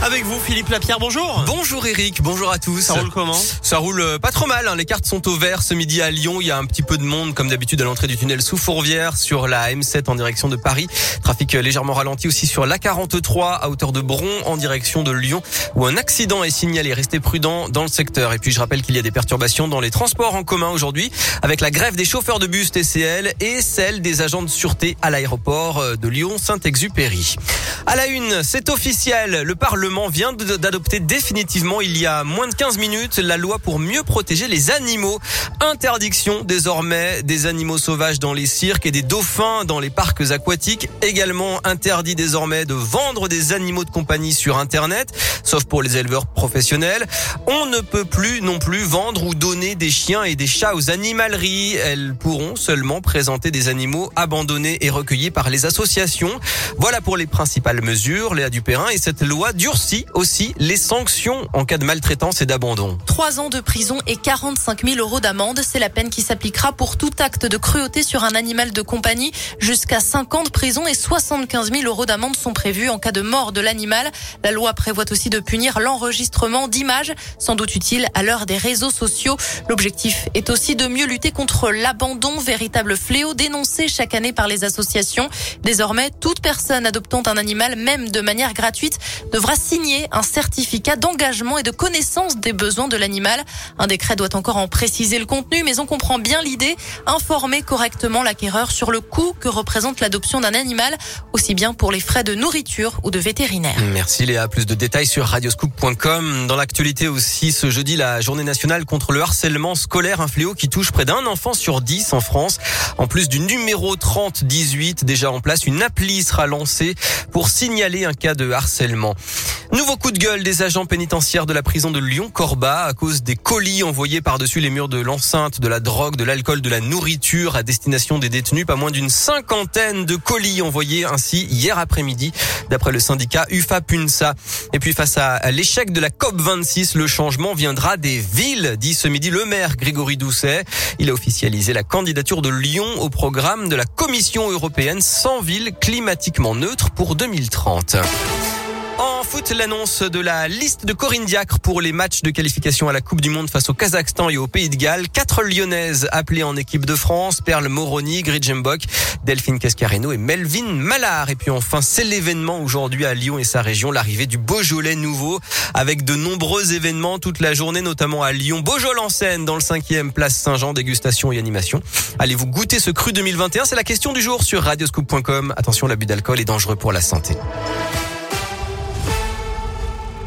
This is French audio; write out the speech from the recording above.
Avec vous, Philippe Lapierre, bonjour. Bonjour Eric, bonjour à tous. Ça roule comment Ça roule euh, pas trop mal. Hein. Les cartes sont au vert ce midi à Lyon. Il y a un petit peu de monde, comme d'habitude, à l'entrée du tunnel sous Fourvière sur la M7 en direction de Paris. Trafic euh, légèrement ralenti aussi sur l'A43 à hauteur de Bron en direction de Lyon, où un accident est signalé. Restez prudent dans le secteur. Et puis je rappelle qu'il y a des perturbations dans les transports en commun aujourd'hui, avec la grève des chauffeurs de bus TCL et celle des agents de sûreté à l'aéroport euh, de Lyon-Saint-Exupéry. À la une, c'est officiel. Le Parlement vient d'adopter définitivement il y a moins de 15 minutes la loi pour mieux protéger les animaux. Interdiction désormais des animaux sauvages dans les cirques et des dauphins dans les parcs aquatiques. Également interdit désormais de vendre des animaux de compagnie sur Internet, sauf pour les éleveurs professionnels. On ne peut plus non plus vendre ou donner des chiens et des chats aux animaleries. Elles pourront seulement présenter des animaux abandonnés et recueillis par les associations. Voilà pour les principales mesures, Léa Dupérin, et cette loi durcit aussi les sanctions en cas de maltraitance et d'abandon. Trois ans de prison et 45 000 euros d'amende, c'est la peine qui s'appliquera pour tout acte de cruauté sur un animal de compagnie. Jusqu'à 5 ans de prison et 75 000 euros d'amende sont prévus en cas de mort de l'animal. La loi prévoit aussi de punir l'enregistrement d'images, sans doute utile à l'heure des réseaux sociaux. L'objectif est aussi de mieux lutter contre l'abandon, véritable fléau dénoncé chaque année par les associations. Désormais, toute personne adoptant un animal même de manière gratuite, devra signer un certificat d'engagement et de connaissance des besoins de l'animal. Un décret doit encore en préciser le contenu, mais on comprend bien l'idée, informer correctement l'acquéreur sur le coût que représente l'adoption d'un animal, aussi bien pour les frais de nourriture ou de vétérinaire. Merci Léa. Plus de détails sur radioscoop.com. Dans l'actualité aussi, ce jeudi, la journée nationale contre le harcèlement scolaire, un fléau qui touche près d'un enfant sur dix en France. En plus du numéro 3018 déjà en place, une appli sera lancée pour signaler un cas de harcèlement. Nouveau coup de gueule des agents pénitentiaires de la prison de Lyon-Corba à cause des colis envoyés par-dessus les murs de l'enceinte, de la drogue, de l'alcool, de la nourriture à destination des détenus. Pas moins d'une cinquantaine de colis envoyés ainsi hier après-midi, d'après le syndicat UFA-PUNSA. Et puis face à l'échec de la COP26, le changement viendra des villes, dit ce midi le maire Grégory Doucet. Il a officialisé la candidature de Lyon au programme de la Commission européenne sans ville climatiquement neutre pour 2030. En foot, l'annonce de la liste de Corinne Diacre pour les matchs de qualification à la Coupe du Monde face au Kazakhstan et au Pays de Galles. Quatre Lyonnaises appelées en équipe de France, Perle Moroni, Gridjembok, Delphine Cascareno et Melvin Malard. Et puis enfin, c'est l'événement aujourd'hui à Lyon et sa région, l'arrivée du Beaujolais nouveau, avec de nombreux événements toute la journée, notamment à Lyon. Beaujolais en scène dans le 5e place Saint-Jean, dégustation et animation. Allez-vous goûter ce cru 2021 C'est la question du jour sur radioscoop.com. Attention, l'abus d'alcool est dangereux pour la santé.